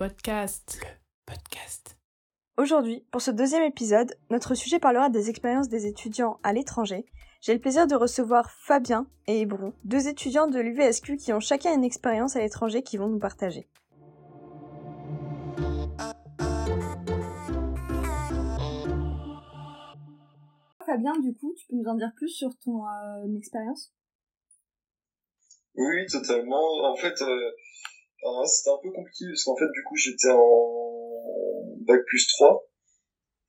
Le podcast. Le podcast. Aujourd'hui, pour ce deuxième épisode, notre sujet parlera des expériences des étudiants à l'étranger. J'ai le plaisir de recevoir Fabien et Hébrou, deux étudiants de l'UVSQ qui ont chacun une expérience à l'étranger qui vont nous partager. Fabien, du coup, tu peux nous en dire plus sur ton euh, expérience? Oui, totalement. En fait, euh, c'était un peu compliqué parce qu'en fait, du coup, j'étais en bac plus 3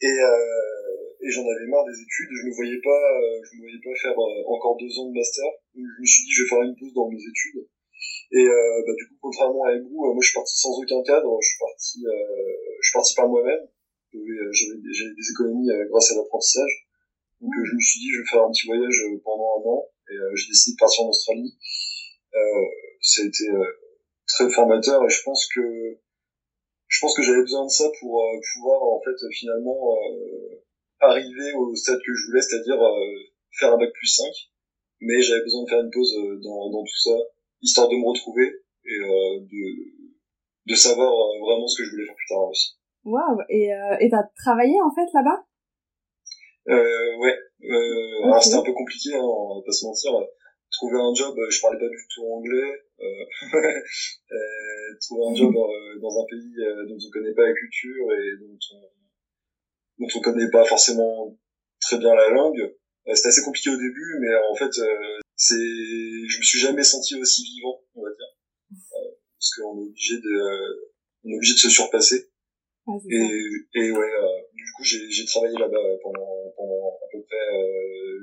et, euh, et j'en avais marre des études. Je ne voyais pas, euh, je me voyais pas faire euh, encore deux ans de master. Donc, je me suis dit, je vais faire une pause dans mes études. Et euh, bah, du coup, contrairement à vous, moi, je suis parti sans aucun cadre. Je suis parti, je suis parti par moi-même. J'avais des économies grâce à l'apprentissage. Donc je me suis dit, je vais faire un petit voyage pendant un an. Et j'ai décidé de partir en Australie. ça a été très formateur et je pense que je pense que j'avais besoin de ça pour euh, pouvoir en fait finalement euh, arriver au stade que je voulais, c'est-à-dire euh, faire un bac plus 5. Mais j'avais besoin de faire une pause dans, dans tout ça, histoire de me retrouver et de, de savoir vraiment ce que je voulais faire plus tard aussi. Waouh Et et t'as travaillé en fait là-bas? Euh, Ouais. Euh, Alors c'était un peu compliqué, hein, on va pas se mentir. Trouver un job, je parlais pas du tout anglais. Euh, euh, trouver un job euh, dans un pays dont on connaît pas la culture et dont on dont on connaît pas forcément très bien la langue. C'était assez compliqué au début, mais en fait, c'est, je me suis jamais senti aussi vivant, on va dire, parce qu'on est obligé de, on est obligé de se surpasser. Ah, et, et ouais, du coup, j'ai, j'ai travaillé là-bas pendant, pendant à peu près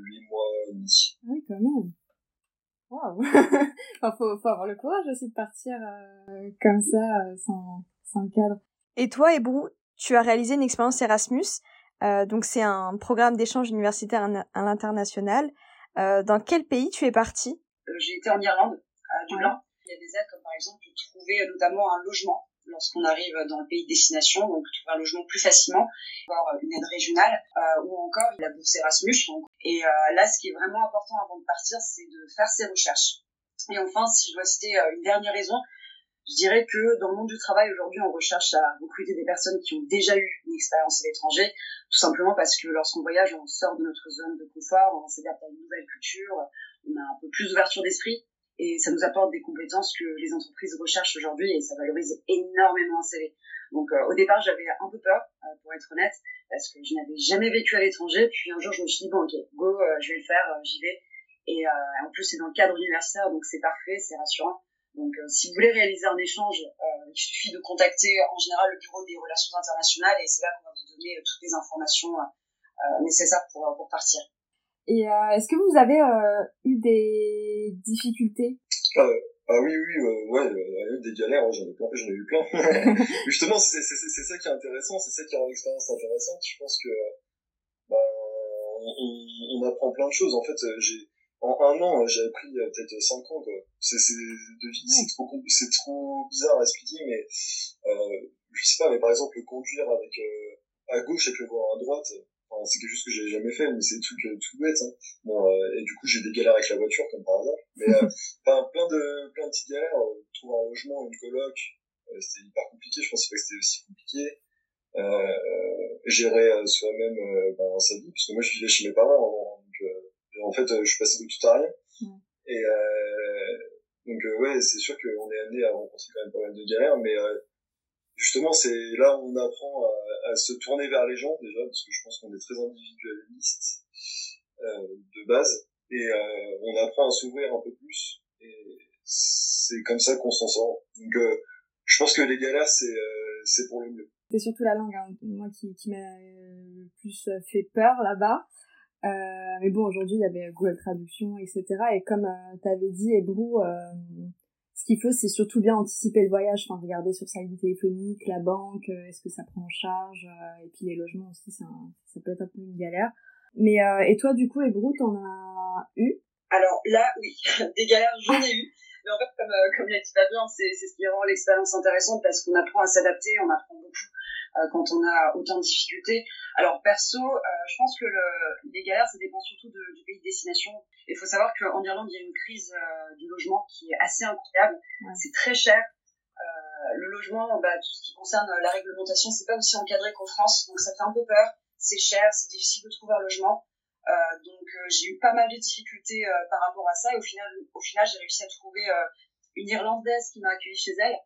huit mois et demi. Oui, quand même. Waouh enfin, faut, faut avoir le courage aussi de partir euh, comme ça, euh, sans, sans cadre. Et toi, Ebrou, tu as réalisé une expérience Erasmus. Euh, donc c'est un programme d'échange universitaire à l'international. Euh, dans quel pays tu es parti J'ai été en Irlande, à Dublin. Il y a des aides comme par exemple trouver notamment un logement lorsqu'on arrive dans le pays de destination, donc trouver un logement plus facilement, avoir une aide régionale, euh, ou encore la bourse Erasmus. Et euh, là, ce qui est vraiment important avant de partir, c'est de faire ses recherches. Et enfin, si je dois citer euh, une dernière raison, je dirais que dans le monde du travail aujourd'hui, on recherche à recruter des personnes qui ont déjà eu une expérience à l'étranger, tout simplement parce que lorsqu'on voyage, on sort de notre zone de confort, on s'adapte à une nouvelle culture, on a un peu plus d'ouverture d'esprit et ça nous apporte des compétences que les entreprises recherchent aujourd'hui et ça valorise énormément un CV. Donc euh, au départ j'avais un peu peur euh, pour être honnête parce que je n'avais jamais vécu à l'étranger puis un jour je me suis dit bon ok go euh, je vais le faire j'y vais et en plus c'est dans le cadre universitaire donc c'est parfait c'est rassurant donc si vous voulez réaliser un échange il suffit de contacter en général le bureau des relations internationales et c'est là qu'on va vous donner toutes les informations nécessaires pour, pour partir. Et euh, est-ce que vous avez euh, eu des difficultés? Euh, Ah oui, oui, euh, ouais, il y a eu des galères, hein, j'en ai, plein, j'en ai eu plein. Justement, c'est, c'est, c'est ça qui est intéressant, c'est ça qui rend l'expérience intéressante. Je pense que bah, on, on, apprend plein de choses. En fait, j'ai en un an, j'ai appris peut-être 5 ans. Quoi. C'est, c'est, de vie, c'est, trop, c'est trop bizarre à expliquer, mais euh, je sais pas, mais par exemple, conduire avec à gauche avec le volant à droite, Enfin, c'est quelque chose que j'avais jamais fait, mais c'est tout, tout bête. Hein. Bon, euh, et du coup, j'ai des galères avec la voiture, comme par hasard. Mais euh, plein de plein de petites galères. Euh, trouver un logement, une coloc, euh, c'était hyper compliqué. Je pensais pas que c'était aussi compliqué. Euh, gérer euh, soi-même ben, sa vie, parce que moi, je vivais chez mes parents avant. Donc, en fait, je suis passé de tout à rien. Et donc, ouais, c'est sûr qu'on est amené à rencontrer quand même pas mal de galères, mais justement, c'est là où on apprend à, se tourner vers les gens déjà, parce que je pense qu'on est très individualiste euh, de base, et euh, on apprend à s'ouvrir un peu plus, et c'est comme ça qu'on s'en sort. Donc, euh, je pense que les galères, c'est euh, c'est pour le mieux. C'est surtout la langue, hein, moi qui, qui m'a le plus fait peur là-bas. Euh, mais bon, aujourd'hui, il y avait Google Traduction, etc. Et comme euh, tu avais dit, Hébrou, euh, ce qu'il faut, c'est surtout bien anticiper le voyage, enfin regarder sur sa ligne téléphonique, la banque, euh, est-ce que ça prend en charge, euh, et puis les logements aussi, ça, ça peut être un peu une galère. Mais euh, et toi, du coup, Ebru, t'en as eu? Alors là, oui, des galères, j'en ai eu. Mais en fait, comme, comme l'a dit Fabien, c'est ce qui rend l'expérience intéressante parce qu'on apprend à s'adapter, on apprend beaucoup euh, quand on a autant de difficultés. Alors perso, euh, je pense que le, les galères, ça dépend surtout de, du pays de destination. Il faut savoir qu'en Irlande, il y a une crise euh, du logement qui est assez incroyable. C'est très cher. le logement, bah, tout ce qui concerne la réglementation, c'est pas aussi encadré qu'en France, donc ça fait un peu peur. C'est cher, c'est difficile de trouver un logement. Euh, donc j'ai eu pas mal de difficultés par rapport à ça et au final, au final, j'ai réussi à trouver une Irlandaise qui m'a accueilli chez elle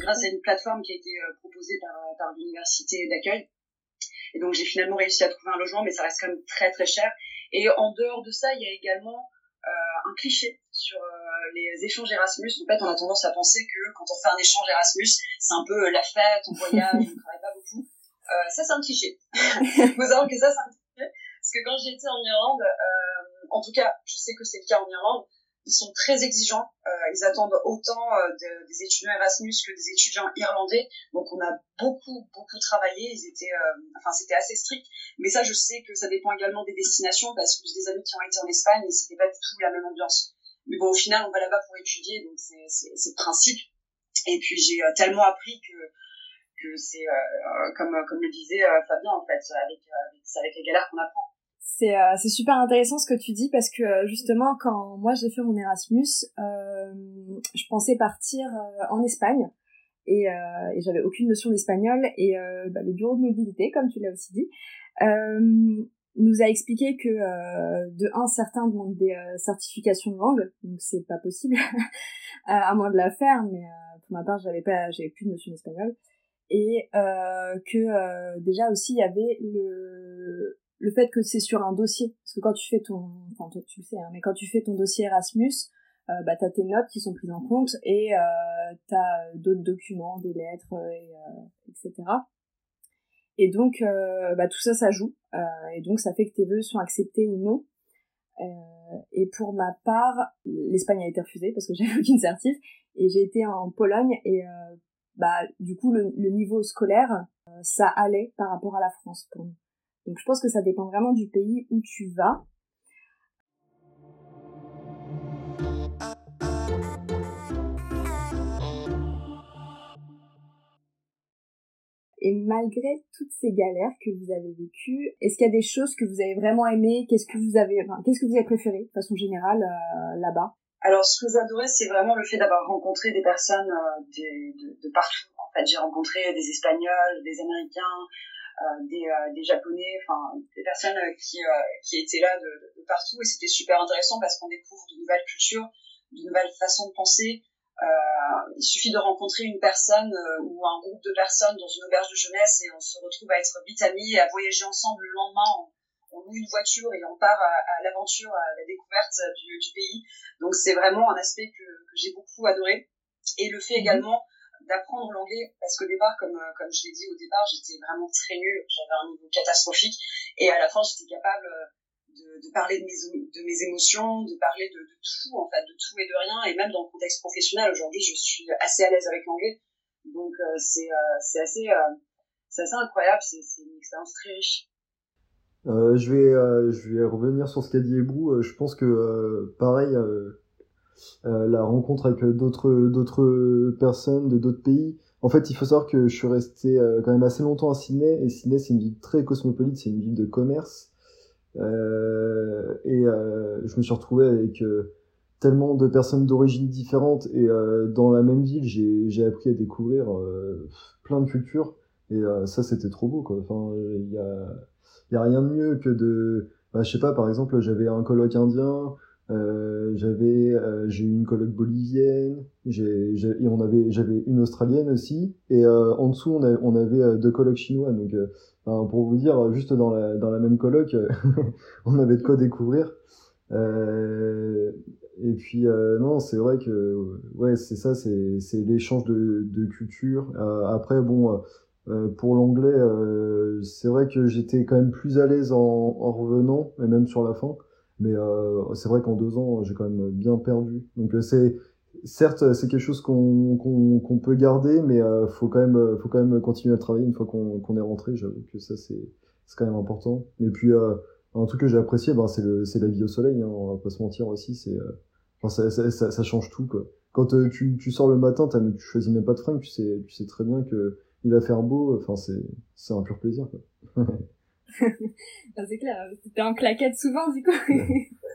grâce à une plateforme qui a été proposée par, par l'université d'accueil. Et donc j'ai finalement réussi à trouver un logement, mais ça reste quand même très très cher. Et en dehors de ça, il y a également euh, un cliché sur euh, les échanges Erasmus. En fait, on a tendance à penser que quand on fait un échange Erasmus, c'est un peu la fête, on voyage, on ne travaille pas beaucoup. Euh, ça, c'est un cliché. Faut savoir que ça, c'est un cliché. Parce que quand j'étais en Irlande, euh, en tout cas, je sais que c'est le cas en Irlande, ils sont très exigeants. Euh, ils attendent autant euh, des étudiants Erasmus que des étudiants irlandais. Donc on a beaucoup beaucoup travaillé. Ils étaient, euh, enfin c'était assez strict. Mais ça, je sais que ça dépend également des destinations parce que j'ai des amis qui ont été en Espagne et c'était pas du tout la même ambiance. Mais bon, au final, on va là-bas pour étudier, donc c'est le principe. Et puis j'ai tellement appris que que c'est comme comme le disait Fabien en fait, avec avec, avec les galères qu'on apprend. C'est euh, super intéressant ce que tu dis parce que euh, justement quand moi j'ai fait mon Erasmus, euh, je pensais partir euh, en Espagne et, et j'avais aucune notion d'espagnol et bah, le bureau de mobilité comme tu l'as aussi dit nous a expliqué que de un certains demandent des certifications de langue donc c'est pas possible à moins de la faire mais pour ma part j'avais pas j'avais plus de notion d'espagnol et que déjà aussi il y avait le le fait que c'est sur un dossier, parce que quand tu fais ton, enfin toi tu le sais, hein, mais quand tu fais ton dossier Erasmus, euh, bah t'as tes notes qui sont prises en compte et euh, t'as d'autres documents, des lettres, et, euh, etc. Et donc euh, bah tout ça ça joue, euh, et donc ça fait que tes vœux sont acceptés ou non. et pour ma part, l'Espagne a été refusée parce que j'avais aucune certif, et j'ai été en Pologne et bah du coup le, le niveau scolaire ça allait par rapport à la France pour nous. Donc je pense que ça dépend vraiment du pays où tu vas. Et malgré toutes ces galères que vous avez vécues, est-ce qu'il y a des choses que vous avez vraiment aimées? Qu'est-ce que vous avez, qu'est-ce que vous avez préféré de façon générale euh, là-bas? Alors, ce que j'ai c'est vraiment le fait d'avoir rencontré des personnes euh, de, partout. En fait, j'ai rencontré des Espagnols, des Américains, des, euh, des japonais, enfin des personnes euh, qui, qui étaient là de, de partout et c'était super intéressant parce qu'on découvre de nouvelles cultures, de nouvelles façons de penser. Euh, il suffit de rencontrer une personne ou un groupe de personnes dans une auberge de jeunesse et on se retrouve à être vite amis et à voyager ensemble le lendemain. On, loue une voiture et on part à, à l'aventure, à la découverte du, du pays. Donc c'est vraiment un aspect que, que j'ai beaucoup adoré. Et le fait mhm. également d'apprendre l'anglais parce qu'au départ comme euh, comme je l'ai dit au départ j'étais vraiment très nulle j'avais un niveau catastrophique et à la fin j'étais capable euh, de, parler de mes de mes émotions de parler de, tout en fait de tout et de rien et même dans le contexte professionnel aujourd'hui je suis assez à l'aise avec l'anglais. Donc euh, c'est c'est assez c'est assez incroyable c'est une expérience très riche. Euh, je vais je vais revenir sur ce qu'a dit Ebrou. Je pense que pareil euh, la rencontre avec d'autres d'autres personnes de d'autres pays. En fait, il faut savoir que je suis resté euh, quand même assez longtemps à Sydney et Sydney c'est une ville très cosmopolite, c'est une ville de commerce. Euh, et euh, je me suis retrouvé avec tellement de personnes d'origines différentes et dans la même ville, j'ai appris à découvrir plein de cultures et ça c'était trop beau quoi. Enfin, il y a y a rien de mieux que de bah, je sais pas par exemple, j'avais un colloque indien euh, j'avais euh, j'ai eu une coloc bolivienne j'ai et on avait j'avais une australienne aussi et euh, en dessous on, on avait euh, deux colocs chinois. Donc pour vous dire juste dans la dans la même coloc on avait de quoi découvrir. Et puis non c'est vrai que ouais c'est ça c'est c'est l'échange de de culture. Après bon pour l'anglais c'est vrai que j'étais quand même plus à l'aise en, en revenant et même sur la fin mais euh, c'est vrai qu'en deux ans, j'ai quand même bien perdu. Donc euh, c'est certes c'est quelque chose qu'on qu'on qu'on peut garder, mais euh, faut quand même faut quand même continuer à travailler une fois qu'on qu'on est rentré. J'avoue que ça c'est quand même important. Et puis euh, un truc que j'ai apprécié, ben c'est le c'est la vie au soleil. Hein, on va pas se mentir aussi. C'est euh, enfin ça, ça, ça, change tout quoi. Quand tu tu sors le matin, tu choisis même pas de fringues, tu sais tu sais très bien que il va faire beau. Enfin c'est c'est un pur plaisir quoi. c'est clair, t'es en claquette souvent du coup.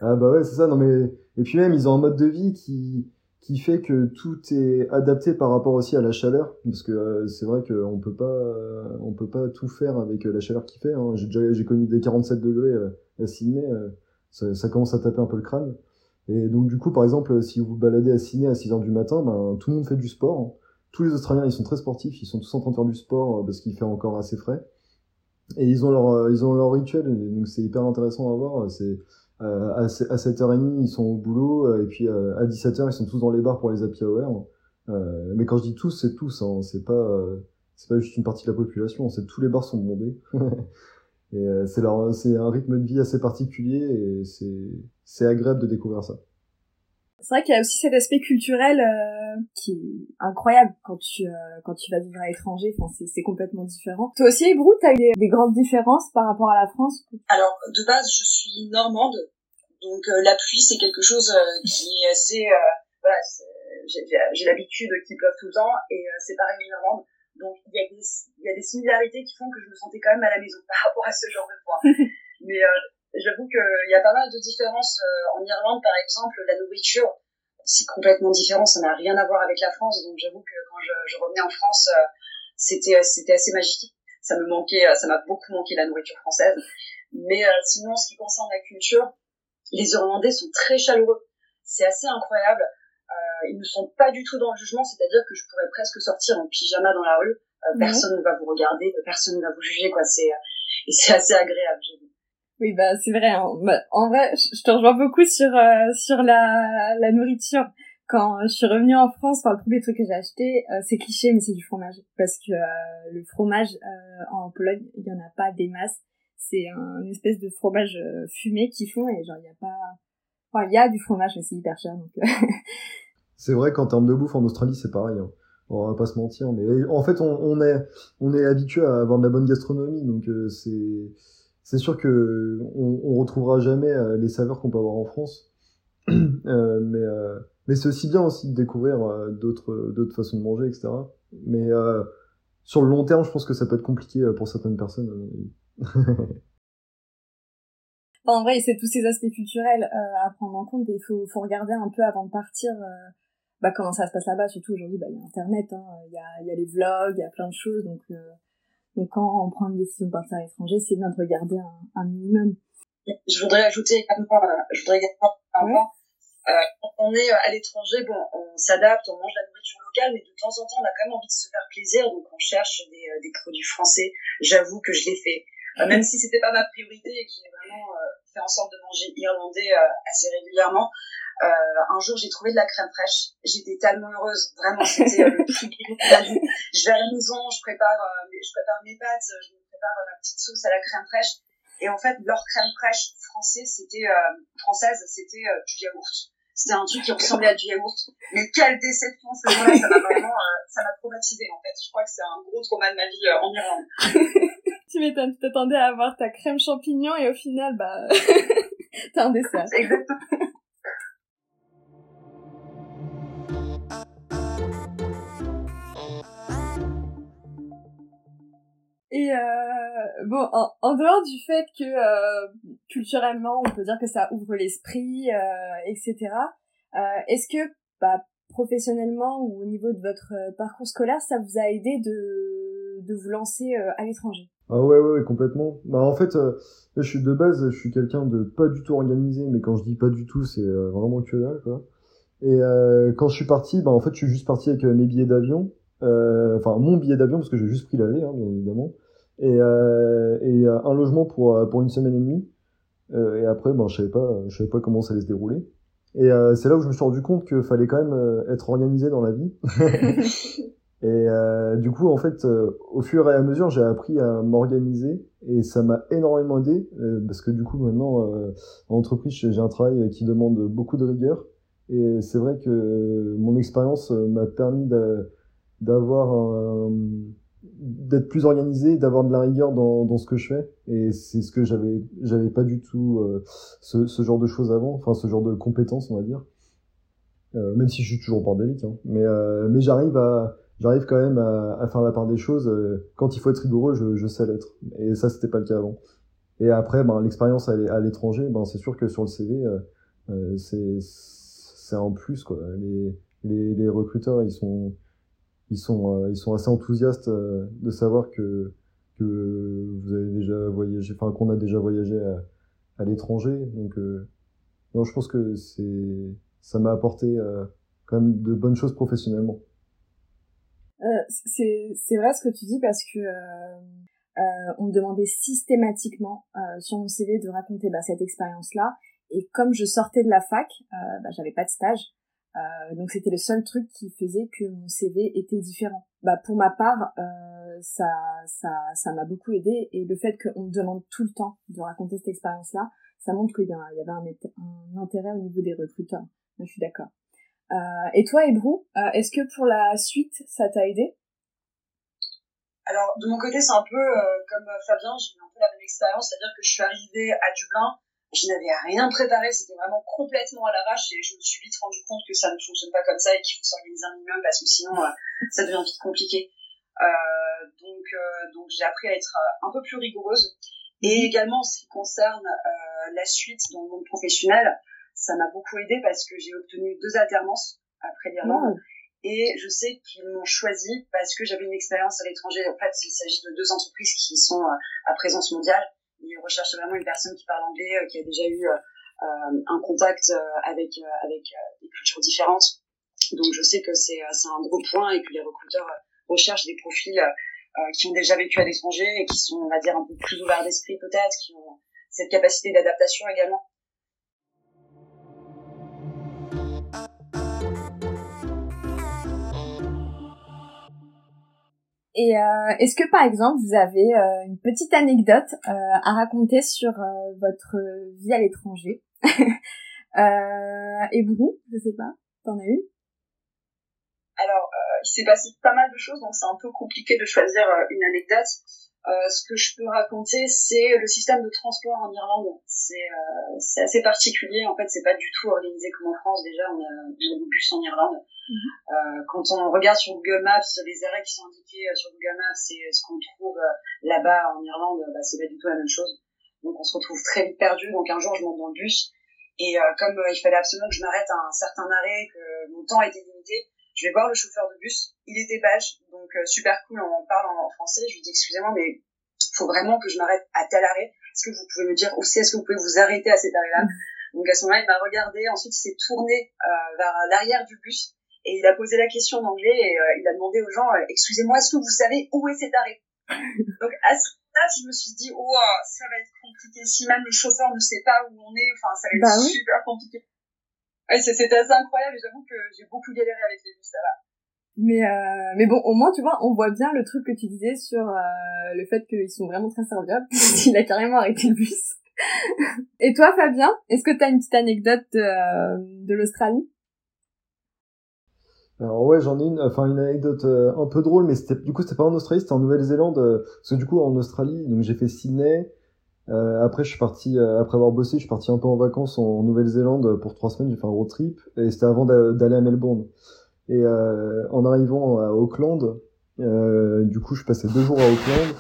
ah bah ouais, c'est ça. Non mais et puis même ils ont un mode de vie qui qui fait que tout est adapté par rapport aussi à la chaleur parce que euh, c'est vrai qu'on peut pas euh, on peut pas tout faire avec euh, la chaleur qu'il fait hein. j'ai déjà j'ai connu des 47 degrés à Sydney ça, commence à taper un peu le crâne et donc du coup par exemple si vous vous baladez à Sydney à 6 heures du matin ben tout le monde fait du sport hein. tous les Australiens ils sont très sportifs ils sont tous en train de faire du sport parce qu'il fait encore assez frais et ils ont leur ils ont leur rituel donc c'est hyper intéressant à voir c'est euh, à, à 7h30, ils sont au boulot, euh, et puis euh, à 17h, ils sont tous dans les bars pour les happy hour. mais quand je dis tous, c'est tous, hein, c'est pas, c'est pas juste une partie de la population, tous les bars sont bondés. et c'est leur, c'est un rythme de vie assez particulier, et c'est, c'est agréable de découvrir ça c'est vrai qu'il y a aussi cet aspect culturel euh, qui est incroyable quand tu euh, quand tu vas vivre à l'étranger. Enfin, c'est c'est complètement différent. Toi aussi, Brou, t'as des, des, grandes différences par rapport à la France? Alors, de base, je suis normande, donc euh, la pluie c'est quelque chose qui est assez voilà. J'ai l'habitude qu'il pleuve tout le temps et c'est pareil en Irlande. Donc il y a des il y a des similarités qui font que je me sentais quand même à la maison par rapport à ce genre de points. Mais J'avoue qu'il y a pas mal de différences. Euh, en Irlande, par exemple, la nourriture, c'est complètement différent. Ça n'a rien à voir avec la France. Donc j'avoue que quand je, je, revenais en France, euh, c'était c'était assez magique. Ça me manquait, euh, ça m'a beaucoup manqué la nourriture française. Mais sinon, ce qui concerne la culture, les Irlandais sont très chaleureux. C'est assez incroyable. Euh, ils ne sont pas du tout dans le jugement, c'est-à-dire que je pourrais presque sortir en pyjama dans la rue. Personne ne va vous regarder, personne ne va vous juger, quoi. C'est et c'est assez agréable. Oui, bah c'est vrai. Hein. Bah, en vrai, je te rejoins beaucoup sur euh, sur la, la nourriture. Quand je suis revenue en France, enfin, le premier truc que j'ai acheté, euh, c'est cliché, mais c'est du fromage. Parce que euh, le fromage en Pologne, il y en a pas des masses. C'est un espèce de fromage fumé qu'ils font et genre il y a pas. Enfin, il y a du fromage, mais c'est hyper cher. Donc. c'est vrai qu'en termes de bouffe en Australie, c'est pareil. Hein. On va pas se mentir, mais en fait, on, on est on est habitué à avoir de la bonne gastronomie, donc c'est c'est sûr que on, retrouvera jamais euh, les saveurs qu'on peut avoir en France, euh, mais euh, mais c'est aussi bien aussi de découvrir d'autres façons de manger, etc. Mais sur le long terme, je pense que ça peut être compliqué pour certaines personnes. en vrai, c'est tous ces aspects culturels à prendre en compte. Il faut, regarder un peu avant de partir bah, comment ça se passe là-bas. Surtout aujourd'hui, bah, il y a Internet, hein, il y, a, y a les vlogs, il y a plein de choses. Donc, donc quand on prend une décision de partir à l'étranger, c'est bien de regarder un, un, minimum. Je voudrais ajouter également, je voudrais également euh, quand on est à l'étranger, bon, on s'adapte, on mange la nourriture locale, mais de temps en temps, on a quand même envie de se faire plaisir, donc on cherche des, euh, des produits français. J'avoue que je l'ai fait, euh, même si c'était pas ma priorité et que j'ai vraiment euh, fait en sorte de manger irlandais assez régulièrement. Euh, un jour, j'ai trouvé de la crème fraîche. J'étais tellement heureuse. Vraiment, c'était euh, le plus de la vie. Je vais à la maison, je prépare, euh, je prépare mes pâtes, je me prépare ma petite sauce à la crème fraîche. Et en fait, leur crème fraîche française, c'était du yaourt. C'était un truc qui ressemblait à du yaourt. Mais quelle déception ce jour-là, ça m'a vraiment, ça m'a traumatisé en fait. Je crois que c'est un gros trauma de ma vie en Irlande. Tu m'étonnes, tu t'attendais à avoir ta crème champignon et au final, bah, t'as un dessert. Exactement. Et euh, bon, en, en, dehors du fait que euh, culturellement, on peut dire que ça ouvre l'esprit, euh, etc. Euh, est-ce que, bah, professionnellement ou au niveau de votre euh, parcours scolaire, ça vous a aidé de, de vous lancer euh, à l'étranger? Ah ouais, ouais, complètement. Bah en fait, je suis de base, je suis quelqu'un de pas du tout organisé, mais quand je dis pas du tout, c'est vraiment que dalle, quoi. Et quand je suis parti, bah en fait, je suis juste parti avec mes billets d'avion. Enfin, mon billet d'avion parce que j'ai juste pris l'aller, hein, bien évidemment et, euh, et euh, un logement pour, euh, pour une semaine et demie. Euh, et après, ben, je savais pas, je savais pas comment ça allait se dérouler. Et euh, c'est là où je me suis rendu compte qu'il fallait quand même être organisé dans la vie. et euh, du coup, en fait, au fur et à mesure, j'ai appris à m'organiser et ça m'a énormément aidé parce que du coup, maintenant, en entreprise, j'ai un travail qui demande beaucoup de rigueur. Et c'est vrai que mon expérience m'a permis d'avoir d'être plus organisé, d'avoir de la rigueur dans, ce que je fais. Et c'est ce que j'avais, j'avais pas du tout euh, ce, genre de choses avant, enfin ce genre de compétences, on va dire. Euh, même si je suis toujours bordélique, hein. mais euh, mais j'arrive à j'arrive quand même à, faire la part des choses. Euh, quand il faut être rigoureux, je, sais l'être. Et ça, c'était pas le cas avant. Et après, ben l'expérience à l'étranger, ben c'est sûr que sur le CV, c'est c'est en plus quoi. Les les, recruteurs, ils sont, ils sont, ils sont assez enthousiastes de savoir que que vous avez déjà voyagé, enfin qu'on a déjà voyagé à, à l'étranger. Donc, non, je pense que ça m'a apporté quand même de bonnes choses professionnellement. Euh, c'est vrai ce que tu dis parce que euh, euh, on me demandait systématiquement euh, sur mon CV de raconter bah, cette expérience-là. Et comme je sortais de la fac, euh, bah, j'avais pas de stage, euh, donc c'était le seul truc qui faisait que mon CV était différent. Bah pour ma part, ça ça ça m'a beaucoup aidé et le fait qu'on me demande tout le temps de raconter cette expérience-là, ça montre qu'il y, y, avait un, intérêt au niveau des recruteurs. je suis d'accord. Euh, et toi, Ebrou, euh, est-ce que pour la suite, ça t'a aidé? Alors, de mon côté, c'est un peu euh, comme Fabien, j'ai eu un peu la même expérience, c'est-à-dire que je suis arrivée à Dublin, je n'avais rien préparé, c'était vraiment complètement à l'arrache et je me suis vite rendu compte que ça ne fonctionne pas comme ça et qu'il faut s'organiser un minimum parce que sinon ça devient vite compliqué. Donc donc j'ai appris à être un peu plus rigoureuse et également en ce qui concerne la suite dans le monde professionnel, ça m'a beaucoup aidé parce que j'ai obtenu deux alternances après l'Irlande. Et je sais qu'ils m'ont choisi parce que j'avais une expérience à l'étranger. En fait, il s'agit de deux entreprises qui sont euh, à présence mondiale. Ils recherchent vraiment une personne qui parle anglais, euh, qui a déjà eu euh, un contact avec avec des cultures différentes. Donc je sais que c'est c'est un gros point et que les recruteurs recherchent des profils qui ont déjà vécu à l'étranger et qui sont, on va dire, un peu plus ouverts d'esprit peut-être, qui ont cette capacité d'adaptation également. Et euh, est-ce que par exemple vous avez euh, une petite anecdote euh, à raconter sur votre vie à l'étranger? Et vous, je sais pas, t'en as une? Alors, il s'est passé pas mal de choses, donc c'est un peu compliqué de choisir une anecdote. Ce que je peux raconter, c'est le système de transport en Irlande. C'est assez particulier. En fait, c'est pas du tout organisé comme en France. Déjà, on a, on a des bus en Irlande. Euh, quand on regarde sur Google Maps, les arrêts qui sont indiqués euh, sur Google Maps et ce qu'on trouve euh, là-bas en Irlande, bah, c'est pas du tout la même chose. Donc on se retrouve très vite perdu. Donc un jour, je monte dans le bus et comme il fallait absolument que je m'arrête à un certain arrêt, que mon temps était limité, je vais voir le chauffeur de bus. Il était belge, donc super cool. On parle en, français. Je lui dis excusez-moi, mais faut vraiment que je m'arrête à tel arrêt. Est-ce que vous pouvez me dire aussi, est-ce que vous pouvez vous arrêter à cet arrêt-là? Donc à ce moment-là, il m'a regardé. Ensuite, il s'est tourné vers l'arrière du bus et il a posé la question en anglais et euh, il a demandé aux gens, euh, excusez-moi, est-ce que vous savez où est cet arrêt? Donc à ce moment-là, je me suis dit, oh, ça va être compliqué. Si même le chauffeur ne sait pas où on est, enfin, ça va être bah super compliqué. Ouais, c'était assez incroyable et j'avoue que j'ai beaucoup galéré avec les bus, ça va. Mais euh, mais bon, au moins tu vois, on voit bien le truc que tu disais sur euh, le fait qu'ils sont vraiment très serviables. Il a carrément arrêté le bus. Et toi, Fabien, est-ce que tu as une petite anecdote de, euh, de l'Australie? Alors ouais, j'en ai une, enfin une anecdote un peu drôle, mais c'était du coup c'était pas en Australie, c'était en Nouvelle-Zélande, parce que du coup en Australie, donc j'ai fait Sydney. Euh, après je suis parti, après avoir bossé, je suis parti un peu en vacances en Nouvelle-Zélande pour trois semaines. J'ai fait un road trip et c'était avant d'aller à Melbourne. Et en arrivant à Auckland, du coup je passais deux jours à Auckland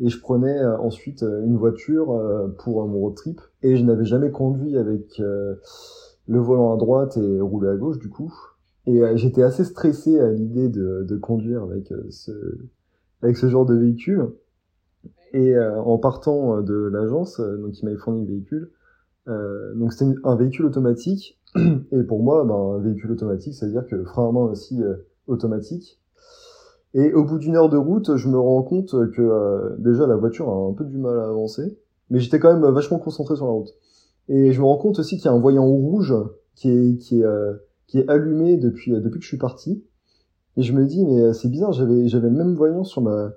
et je prenais ensuite une voiture pour mon road trip et je n'avais jamais conduit avec le volant à droite et roulé à gauche du coup. Et euh, j'étais assez stressé à l'idée de, de, conduire avec euh, ce, avec ce genre de véhicule. Et euh, en partant de l'agence, donc qui m'avait fourni le véhicule, donc c'était un véhicule automatique. Et pour moi, ben, un véhicule automatique, c'est-à-dire que frein à main aussi automatique. Et au bout d'une heure de route, je me rends compte que déjà la voiture a un peu du mal à avancer, mais j'étais quand même vachement concentré sur la route. Et je me rends compte aussi qu'il y a un voyant rouge qui est, qui est qui est allumé depuis euh, depuis que je suis parti. Et je me dis mais euh, c'est bizarre, j'avais j'avais le même voyant sur ma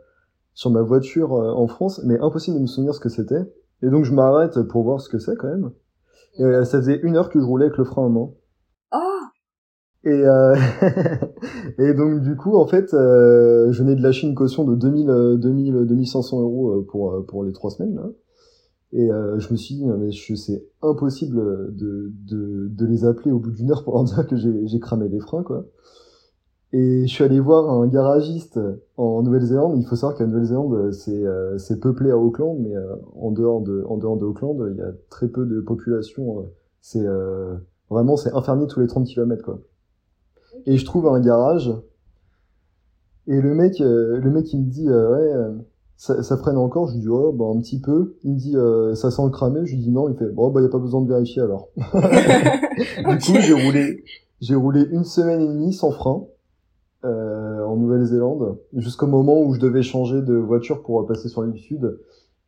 sur ma voiture euh, en France, mais impossible de me souvenir ce que c'était. Et donc je m'arrête pour voir ce que c'est quand même. Et ça faisait une heure que je roulais avec le frein à main. Oh et, euh... et donc du coup en fait euh, je venais de lâcher une caution de 2000 2000 2500 euros pour pour les trois semaines là. Et euh, je me suis dit, mais c'est impossible de, de, de, les appeler au bout d'une heure pour leur dire que j'ai cramé les freins, quoi. Et je suis allé voir un garagiste en Nouvelle-Zélande. Il faut savoir qu'à Nouvelle-Zélande, c'est euh, peuplé à Auckland, mais euh, en dehors de en dehors de Auckland, il y a très peu de population. c'est vraiment c'est infirmier tous les 30 km, quoi. et je trouve un garage. Et le mec, euh, le mec, il me dit, euh, ouais, euh, ça, ça, freine encore. Je lui dis, oh, bah, un petit peu. Il me dit, ça sent le cramé. Je lui dis, non. Il fait, bon, bah, y a pas besoin de vérifier alors. du coup, j'ai roulé, j'ai roulé une semaine et demie sans frein. En Nouvelle-Zélande, jusqu'au moment où je devais changer de voiture pour passer sur l'île sud.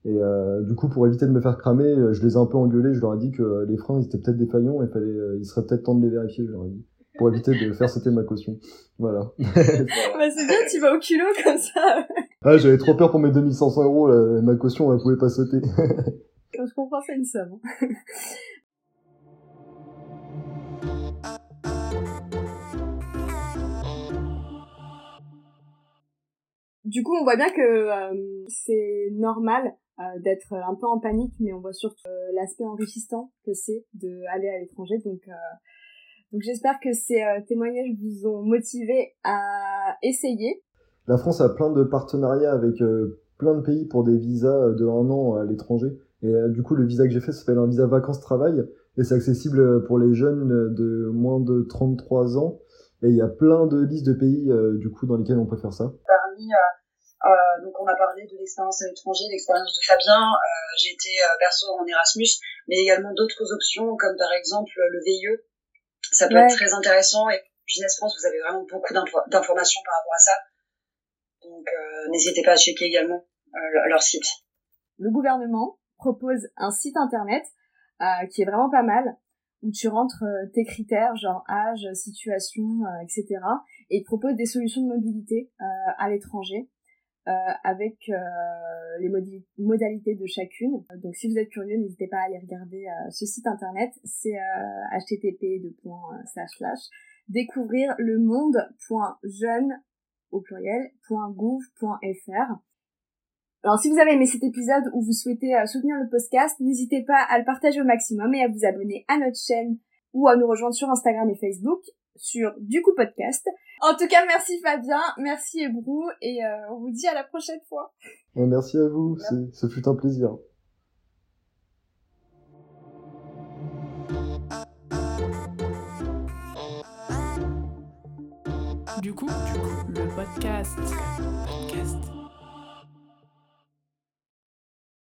Et euh, du coup, pour éviter de me faire cramer, je les ai un peu engueulés. Je leur ai dit que les freins ils étaient peut-être défaillants et fallait, il serait peut-être temps de les vérifier. Je leur ai dit pour éviter de faire sauter ma caution. Voilà. bah c'est bien, tu vas au culot comme ça. ah, j'avais trop peur pour mes 2500 euros, ma caution, elle pouvait pas sauter. Je comprends, c'est une somme. Du coup, on voit bien que euh, c'est normal euh, d'être un peu en panique, mais on voit surtout euh, l'aspect enrichissant que c'est d'aller à l'étranger. Donc, donc j'espère que ces euh, témoignages vous ont motivé à essayer. La France a plein de partenariats avec euh, plein de pays pour des visas euh, de un an à l'étranger. Et du coup, le visa que j'ai fait s'appelle un visa vacances-travail. Et c'est accessible pour les jeunes de moins de 33 ans. Et il y a plein de listes de pays, du coup, dans lesquels on peut faire ça. Parmi, euh, donc on a parlé de l'expérience à l'étranger, l'expérience de Fabien. Euh, j'ai été perso en Erasmus, mais également d'autres options, comme par exemple le VIE, ça peut être très intéressant et Business France, vous avez vraiment beaucoup d'informations par rapport à ça. Donc euh, n'hésitez pas à checker également euh, leur site. Le gouvernement propose un site internet euh, qui est vraiment pas mal où tu rentres tes critères genre âge, situation, etc. et propose des solutions de mobilité à l'étranger euh, avec euh, les modalités de chacune. Donc si vous êtes curieux, n'hésitez pas à aller regarder euh, ce site internet. C'est http découvrir le monde.jeune au pluriel .gouv.fr. Alors si vous avez aimé cet épisode ou vous souhaitez soutenir le podcast, n'hésitez pas à le partager au maximum et à vous abonner à notre chaîne ou à nous rejoindre sur Instagram et Facebook sur Du coup podcast. En tout cas, merci Fabien, merci Ebrou, et euh, on vous dit à la prochaine fois. merci à vous, ce fut un plaisir. Du coup, du coup, le podcast. podcast.